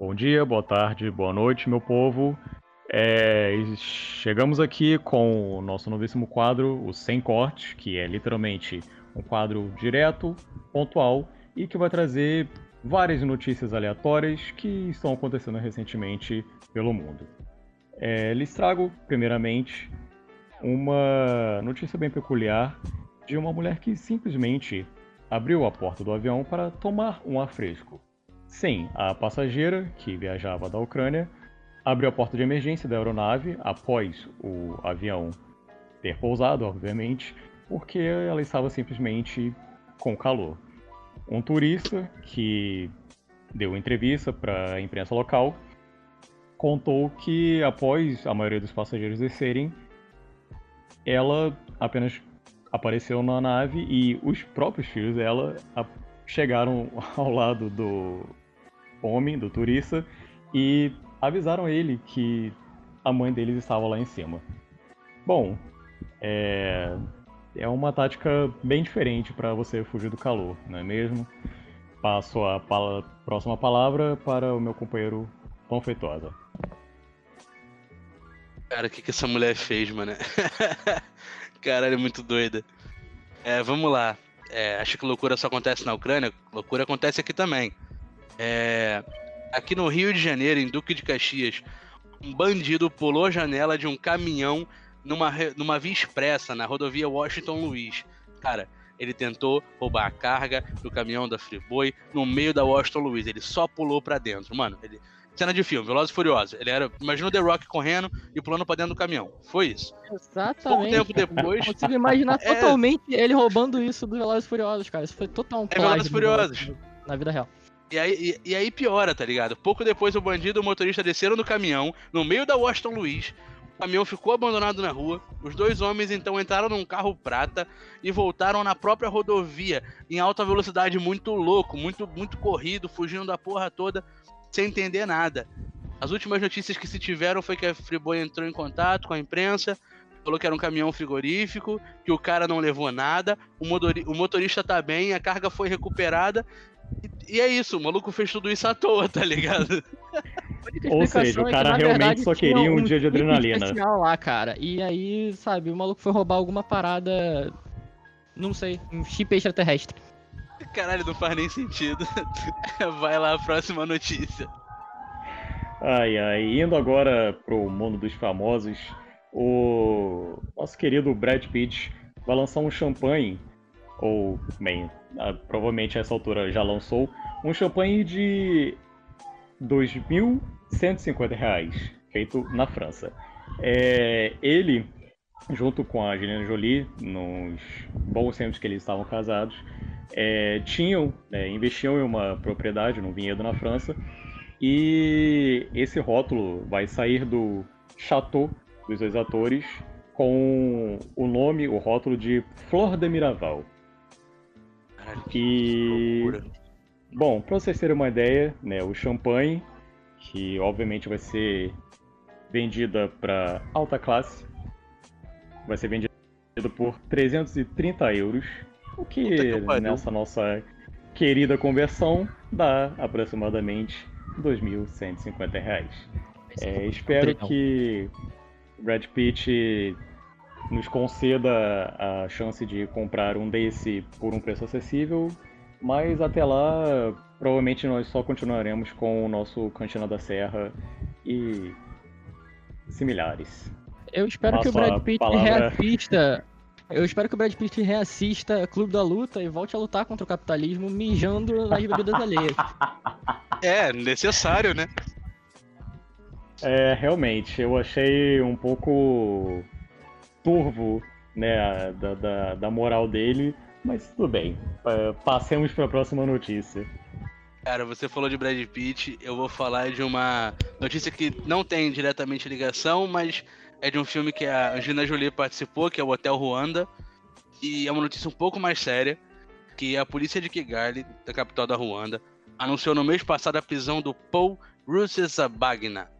Bom dia, boa tarde, boa noite, meu povo. É, chegamos aqui com o nosso novíssimo quadro, o Sem Corte, que é literalmente um quadro direto, pontual e que vai trazer várias notícias aleatórias que estão acontecendo recentemente pelo mundo. É, lhes trago, primeiramente, uma notícia bem peculiar de uma mulher que simplesmente abriu a porta do avião para tomar um ar fresco. Sim, a passageira, que viajava da Ucrânia, abriu a porta de emergência da aeronave após o avião ter pousado, obviamente, porque ela estava simplesmente com calor. Um turista que deu entrevista para a imprensa local contou que após a maioria dos passageiros descerem, ela apenas apareceu na nave e os próprios filhos dela chegaram ao lado do homem, do turista, e avisaram ele que a mãe deles estava lá em cima. Bom, é, é uma tática bem diferente para você fugir do calor, não é mesmo? Passo a próxima palavra para o meu companheiro Tom Feitosa. Cara, o que, que essa mulher fez, mano? Caralho, muito doida. É, vamos lá. É, acho que loucura só acontece na Ucrânia. Loucura acontece aqui também. É, aqui no Rio de Janeiro, em Duque de Caxias, um bandido pulou a janela de um caminhão numa, numa via expressa na rodovia Washington Luiz. Cara, ele tentou roubar a carga do caminhão da Friboi no meio da Washington Luiz. Ele só pulou para dentro. Mano, ele. Cena de filme, Velozes e Furiosos. Ele era. Imagina o The Rock correndo e pulando pra dentro do caminhão. Foi isso. Exatamente. Pouco tempo depois. Eu consigo imaginar é... totalmente ele roubando isso do Velozes e Furiosos, cara. Isso foi total um É Velozes e Furiosos. Na vida real. E aí, e, e, aí piora, tá ligado? Pouco depois o bandido e o motorista desceram do caminhão, no meio da Washington Luiz. O caminhão ficou abandonado na rua. Os dois homens então entraram num carro prata e voltaram na própria rodovia, em alta velocidade, muito louco, muito, muito corrido, fugindo da porra toda, sem entender nada. As últimas notícias que se tiveram foi que a Friboi entrou em contato com a imprensa, falou que era um caminhão frigorífico, que o cara não levou nada, o, o motorista tá bem, a carga foi recuperada e, é isso, o maluco fez tudo isso à toa, tá ligado? Ou seja, o cara é realmente verdade, só queria um, um dia de adrenalina. especial lá, cara. E aí, sabe, o maluco foi roubar alguma parada. Não sei, um chip extraterrestre. Caralho, não faz nem sentido. Vai lá a próxima notícia. Ai, ai. Indo agora pro mundo dos famosos, o nosso querido Brad Pitt vai lançar um champanhe, ou, bem, provavelmente a essa altura já lançou, um champanhe de 2.150 reais, feito na França. É, ele, junto com a Angelina Jolie, nos bons tempos que eles estavam casados, é, tinham, é, investiam em uma propriedade, num vinhedo na França, e esse rótulo vai sair do Chateau dos dois atores com o nome, o rótulo de Flor de Miraval. Caralho, que e... Bom, para vocês terem uma ideia, né, o champanhe, que obviamente vai ser vendida para alta classe, vai ser vendido por 330 euros, o que, que nessa nossa querida conversão dá aproximadamente 2.150 reais. É, espero que Brad Pitt nos conceda a chance de comprar um desse por um preço acessível, mas até lá provavelmente nós só continuaremos com o nosso Cantina da Serra e similares. Eu espero Passo que o Brad Pitt palavra... reassista. Eu espero que o Brad Pitt reassista Clube da Luta e volte a lutar contra o capitalismo mijando nas bebidas alheias. É, necessário, né? É, realmente, eu achei um pouco turvo né, da, da, da moral dele, mas tudo bem. Passemos para a próxima notícia. Cara, você falou de Brad Pitt, eu vou falar de uma notícia que não tem diretamente ligação, mas é de um filme que a Angelina Jolie participou, que é o Hotel Ruanda, e é uma notícia um pouco mais séria, que a polícia de Kigali, da capital da Ruanda, anunciou no mês passado a prisão do Paul Rusesabagna,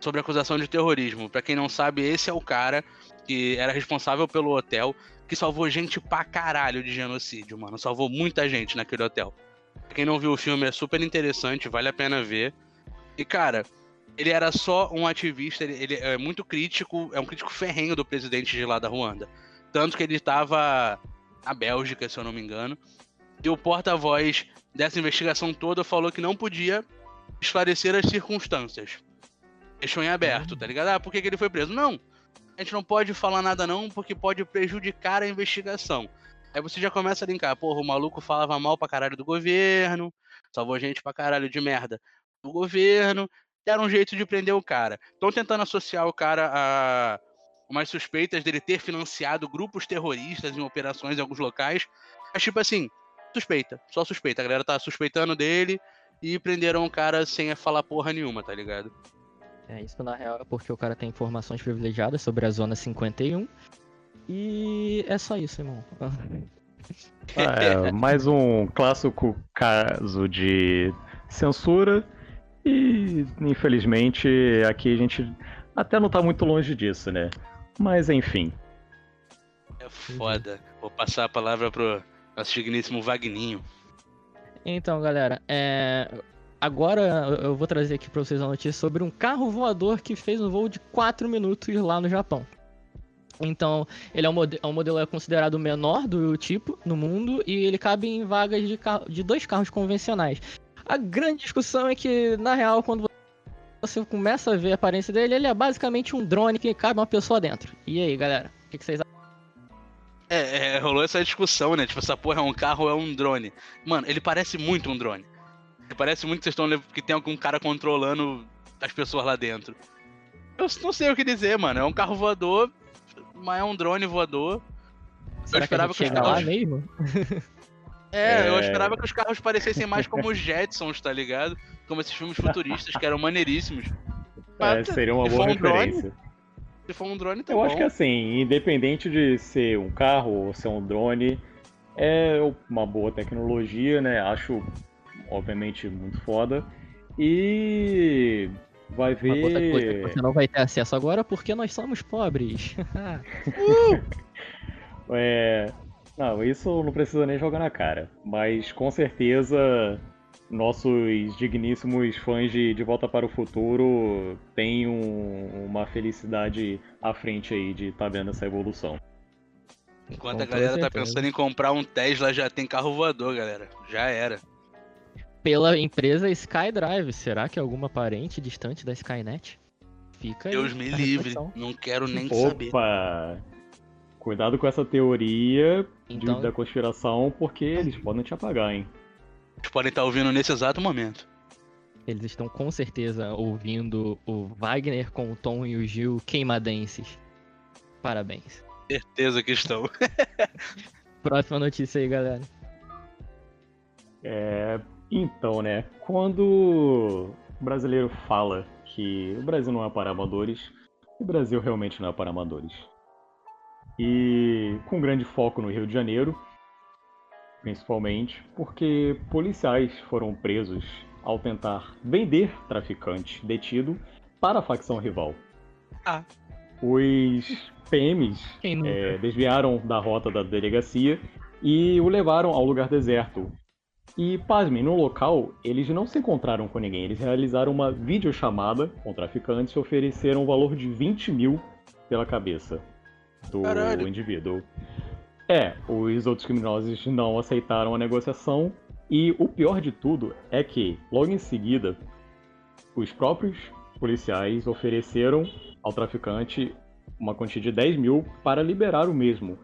sobre acusação de terrorismo. Para quem não sabe, esse é o cara que era responsável pelo hotel, que salvou gente pra caralho de genocídio, mano. Salvou muita gente naquele hotel. Quem não viu o filme é super interessante, vale a pena ver. E, cara, ele era só um ativista, ele, ele, é muito crítico, é um crítico ferrenho do presidente de lá da Ruanda. Tanto que ele estava na Bélgica, se eu não me engano. E o porta-voz dessa investigação toda falou que não podia esclarecer as circunstâncias. Deixou em aberto, tá ligado? Ah, por que, que ele foi preso? Não, a gente não pode falar nada não, porque pode prejudicar a investigação. Aí você já começa a linkar, porra, o maluco falava mal pra caralho do governo, salvou gente pra caralho de merda do governo, era um jeito de prender o cara. Estão tentando associar o cara a umas suspeitas dele ter financiado grupos terroristas em operações em alguns locais. Mas, tipo assim, suspeita, só suspeita. A galera tá suspeitando dele e prenderam o cara sem falar porra nenhuma, tá ligado? É, isso na real é porque o cara tem informações privilegiadas sobre a Zona 51. E é só isso, irmão. É, mais um clássico caso de censura. E infelizmente aqui a gente até não tá muito longe disso, né? Mas enfim. É foda. Vou passar a palavra pro nosso digníssimo Vagninho. Então, galera, é... agora eu vou trazer aqui pra vocês uma notícia sobre um carro voador que fez um voo de 4 minutos lá no Japão. Então, ele é um, modelo, é um modelo é considerado menor do tipo no mundo e ele cabe em vagas de, carro, de dois carros convencionais. A grande discussão é que, na real, quando você começa a ver a aparência dele, ele é basicamente um drone que cabe uma pessoa dentro. E aí, galera? O que, que vocês acham? É, é, rolou essa discussão, né? Tipo, essa porra é um carro ou é um drone? Mano, ele parece muito um drone. Ele parece muito que vocês estão que tem algum cara controlando as pessoas lá dentro. Eu não sei o que dizer, mano. É um carro voador, mas é um drone voador. Será eu esperava que, que os carros... lá mesmo? É, é, eu esperava que os carros parecessem mais como os Jetsons, tá ligado? Como esses filmes futuristas que eram maneiríssimos. é, seria uma boa um referência. Drone, se for um drone, tá Eu bom. acho que assim, independente de ser um carro ou ser um drone, é uma boa tecnologia, né? Acho, obviamente, muito foda. E vai ver. Coisa, você não vai ter acesso agora porque nós somos pobres. é, não, isso não precisa nem jogar na cara. Mas com certeza nossos digníssimos fãs de De Volta para o Futuro têm um, uma felicidade à frente aí de estar tá vendo essa evolução. Enquanto a galera tá pensando em comprar um Tesla, já tem carro voador, galera. Já era. Pela empresa SkyDrive, será que é alguma parente distante da Skynet? Fica Deus aí. Deus me livre, não quero nem Opa. saber. Opa! Cuidado com essa teoria então... de, da conspiração, porque eles podem te apagar, hein? Eles podem estar ouvindo nesse exato momento. Eles estão com certeza ouvindo o Wagner com o Tom e o Gil queimadenses. Parabéns. Certeza que estão. Próxima notícia aí, galera. É, então, né? Quando o brasileiro fala que o Brasil não é para amadores, o Brasil realmente não é para amadores e com grande foco no Rio de Janeiro, principalmente porque policiais foram presos ao tentar vender traficante detido para a facção rival. Ah. Os PMs é, desviaram da rota da delegacia e o levaram ao lugar deserto. E, pasmem, no local, eles não se encontraram com ninguém. Eles realizaram uma videochamada com traficantes e ofereceram um valor de 20 mil pela cabeça do Caralho. indivíduo. É, os outros criminosos não aceitaram a negociação e o pior de tudo é que, logo em seguida, os próprios policiais ofereceram ao traficante uma quantia de 10 mil para liberar o mesmo.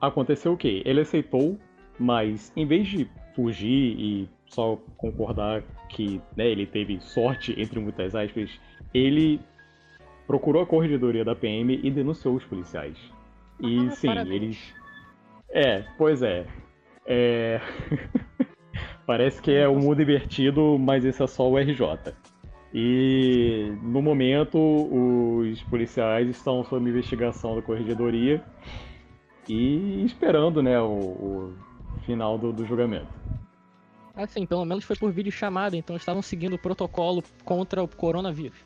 Aconteceu o quê? Ele aceitou, mas em vez de fugir e só concordar que né, ele teve sorte, entre muitas aspas, ele procurou a corregedoria da PM e denunciou os policiais. E ah, sim, parabéns. eles. É, pois é. é... Parece que é o mundo invertido, mas esse é só o RJ. E no momento os policiais estão sob investigação da corregedoria e esperando né, o, o final do, do julgamento. Assim, pelo menos foi por vídeo chamada, então estavam seguindo o protocolo contra o coronavírus.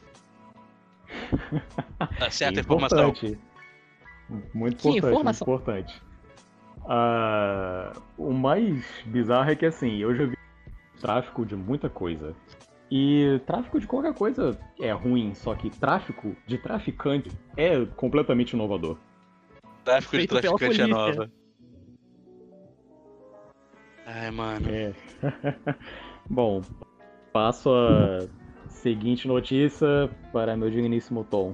Tá certa a informação. Muito importante, Sim, muito importante. Uh, o mais bizarro é que assim, eu já vi tráfico de muita coisa. E tráfico de qualquer coisa é ruim, só que tráfico de traficante é completamente inovador. Tráfico de Feito traficante é nova. Ai, mano. É. Bom, passo a seguinte notícia para meu digníssimo Tom.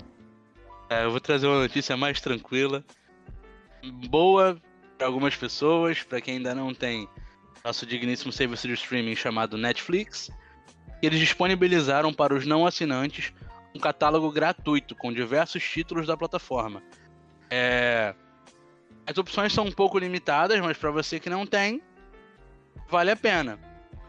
É, eu vou trazer uma notícia mais tranquila. Boa para algumas pessoas, para quem ainda não tem nosso digníssimo serviço de streaming chamado Netflix. Eles disponibilizaram para os não assinantes um catálogo gratuito com diversos títulos da plataforma. É, As opções são um pouco limitadas, mas para você que não tem, vale a pena.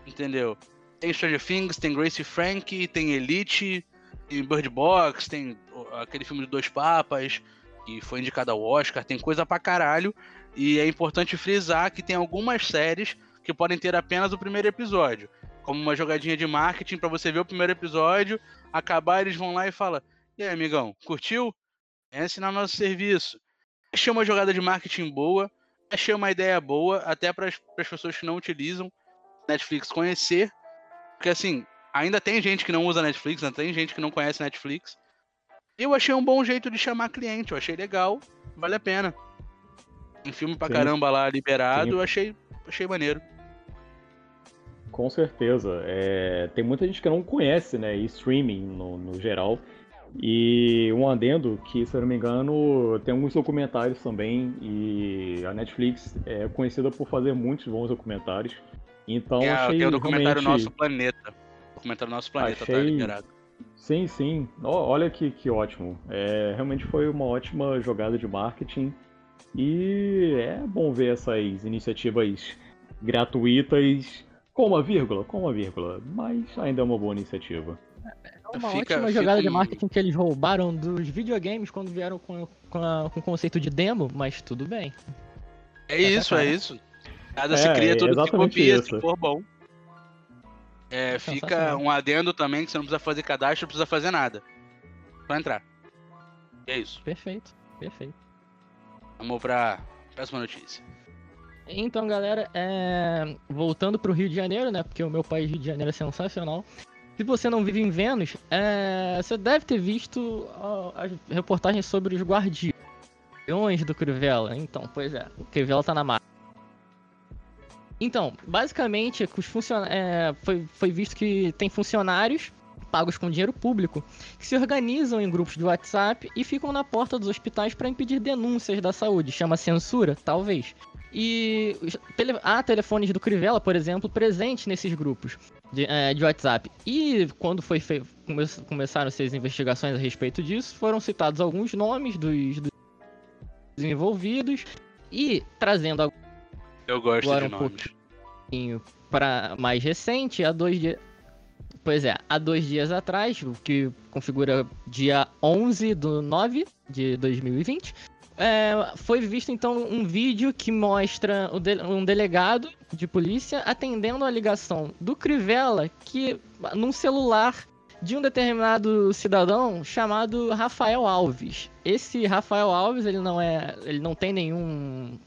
Entendeu? Tem Stranger Things, tem Grace Frank, tem Elite, tem Bird Box, tem aquele filme de Dois Papas, que foi indicado ao Oscar, tem coisa pra caralho. E é importante frisar que tem algumas séries que podem ter apenas o primeiro episódio. Como uma jogadinha de marketing pra você ver o primeiro episódio, acabar, eles vão lá e falam: E aí, amigão, curtiu? Vem assinar nosso serviço. Achei uma jogada de marketing boa, achei uma ideia boa, até para as pessoas que não utilizam Netflix conhecer. Porque assim, ainda tem gente que não usa Netflix, ainda tem gente que não conhece Netflix. Eu achei um bom jeito de chamar cliente, eu achei legal, vale a pena. Tem filme pra Sim. caramba lá liberado, Sim. eu achei, achei maneiro. Com certeza. É, tem muita gente que não conhece, né? E streaming no, no geral. E um adendo que, se eu não me engano, tem alguns documentários também. E a Netflix é conhecida por fazer muitos bons documentários. Então Tem, a- achei tem o documentário realmente... Nosso Planeta. O documentário Nosso Planeta tá Achei- liberado. Sim, sim. Ó, Olha que, que ótimo. É, realmente foi uma ótima jogada de marketing. E é bom ver essas iniciativas gratuitas com uma vírgula, com uma vírgula, mas ainda é uma boa iniciativa. É uma Fica- ótima fica jogada de marketing que eles roubaram dos videogames quando vieram com, com, a- com o conceito de demo, mas tudo bem. É isso, é cara. isso. Nada É, se cria, é tudo se copia, isso. se for bom. É, fica Sensacional. um adendo também que você não precisa fazer cadastro, não precisa fazer nada. Só entrar. E é isso. Perfeito, perfeito. Vamos pra próxima notícia. Então, galera, é, voltando pro Rio de Janeiro, né? Porque o meu país, Rio de Janeiro, é sensacional. Se você não vive em Vênus, é, você deve ter visto as reportagens sobre os guardiões do Crivella. Então, pois é, o Crivella tá na marca. Então, basicamente, os funciona- é, foi, foi visto que tem funcionários pagos com dinheiro público que se organizam em grupos de WhatsApp e ficam na porta dos hospitais para impedir denúncias da saúde. Chama censura? Talvez. E tele- há telefones do Crivella, por exemplo, presentes nesses grupos de, é, de WhatsApp. E quando foi fe- come- começaram-se as investigações a respeito disso, foram citados alguns nomes dos, dos envolvidos e trazendo Eu gosto Agora de um nomes. pouquinho para mais recente, há dois dias. Pois é, há dois dias atrás, o que configura dia 11 do 9 de 2020, é, foi visto então um vídeo que mostra um delegado de polícia atendendo a ligação do Crivella que num celular de um determinado cidadão chamado Rafael Alves. Esse Rafael Alves, ele não é, ele não tem nenhum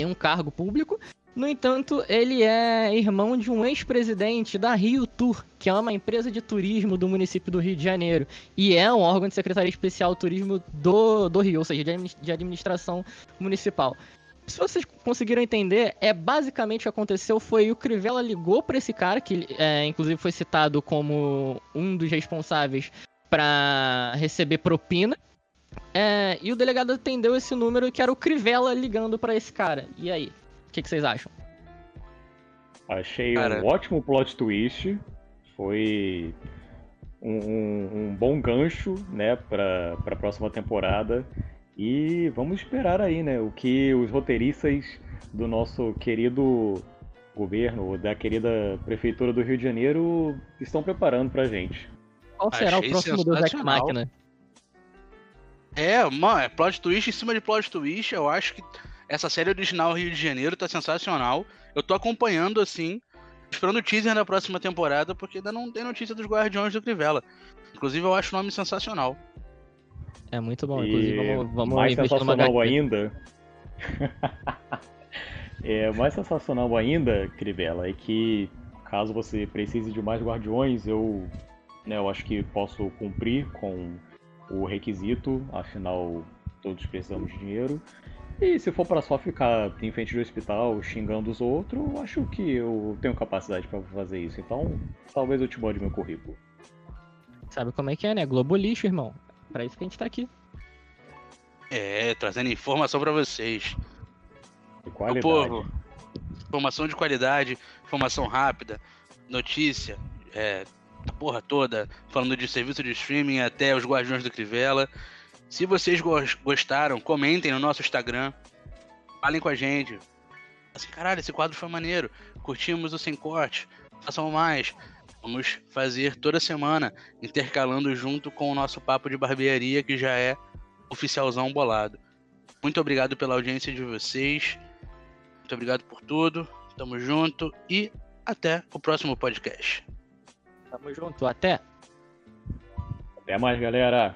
nenhum cargo público, no entanto, ele é irmão de um ex-presidente da Rio Tour, que é uma empresa de turismo do município do Rio de Janeiro. E é um órgão de Secretaria Especial Turismo do, do Rio, ou seja, de administração municipal. Se vocês conseguiram entender, é basicamente o que aconteceu foi o Crivella ligou para esse cara, que é, inclusive foi citado como um dos responsáveis para receber propina. É, e o delegado atendeu esse número que era o Crivella ligando para esse cara. E aí? O que, que vocês acham? Achei Cara. um ótimo plot twist. Foi um, um- um bom gancho, né, para a próxima temporada. E vamos esperar aí, né, o que os roteiristas do nosso querido governo, da querida prefeitura do Rio de Janeiro, estão preparando pra gente. Qual será Achei o próximo Deus Ex sensacional. É, mano, é plot twist em cima de plot twist. Eu acho que essa série original Rio de Janeiro tá sensacional. Eu tô acompanhando assim, esperando o teaser da próxima temporada, porque ainda não tem notícia dos Guardiões do Crivella. Inclusive, eu acho o nome sensacional. É muito bom, E inclusive vamos, vamos mais sensacional ainda. é, mais sensacional ainda, Crivella, é que caso você precise de mais guardiões, eu, né, eu acho que posso cumprir com o requisito, afinal todos precisamos de dinheiro. E se for para só ficar em frente do hospital xingando os outros, acho que eu tenho capacidade para fazer isso. Então, talvez eu te mande meu currículo. Sabe como é que é, né? Globo lixo, irmão. Pra isso que a gente tá aqui. É, trazendo informação para vocês. De qualidade. O povo, informação de qualidade, informação rápida, notícia, é, porra toda, falando de serviço de streaming até os Guardiões do Crivella. Se vocês gostaram, comentem no nosso Instagram. Falem com a gente. Assim, caralho, esse quadro foi maneiro. Curtimos o Sem Corte. Façam mais. Vamos fazer toda semana, intercalando junto com o nosso papo de barbearia, que já é oficialzão bolado. Muito obrigado pela audiência de vocês. Muito obrigado por tudo. Tamo junto e até o próximo podcast. Tamo junto, até. Até mais, galera.